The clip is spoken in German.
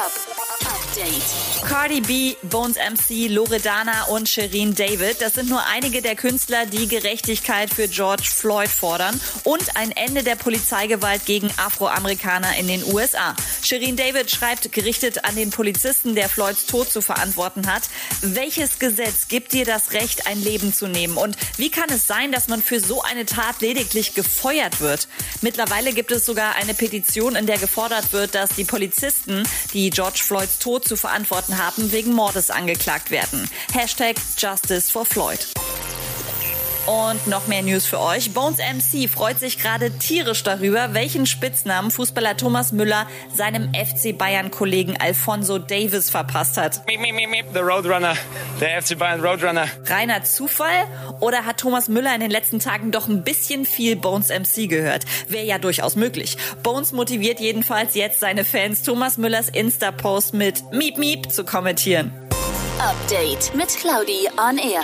Hip-Hop Update. Cardi B, Bones MC, Loredana und Shireen David, das sind nur einige der Künstler, die Gerechtigkeit für George Floyd fordern und ein Ende der Polizeigewalt gegen Afroamerikaner in den USA. Shireen David schreibt gerichtet an den Polizisten, der Floyds Tod zu verantworten hat, welches Gesetz gibt dir das Recht, ein Leben zu nehmen? Und wie kann es sein, dass man für so eine Tat lediglich gefeuert wird? Mittlerweile gibt es sogar eine Petition, in der gefordert wird, dass die Polizisten, die George Floyds Tod zu verantworten haben, wegen Mordes angeklagt werden. Hashtag Justice for Floyd. Und noch mehr News für euch. Bones MC freut sich gerade tierisch darüber, welchen Spitznamen Fußballer Thomas Müller seinem FC Bayern-Kollegen Alfonso Davis verpasst hat. Meep, meep, meep, meep, the Roadrunner, der FC Bayern Roadrunner. Reiner Zufall? Oder hat Thomas Müller in den letzten Tagen doch ein bisschen viel Bones MC gehört? Wäre ja durchaus möglich. Bones motiviert jedenfalls jetzt seine Fans, Thomas Müllers Insta-Post mit Miep Miep zu kommentieren. Update mit Claudi on Air.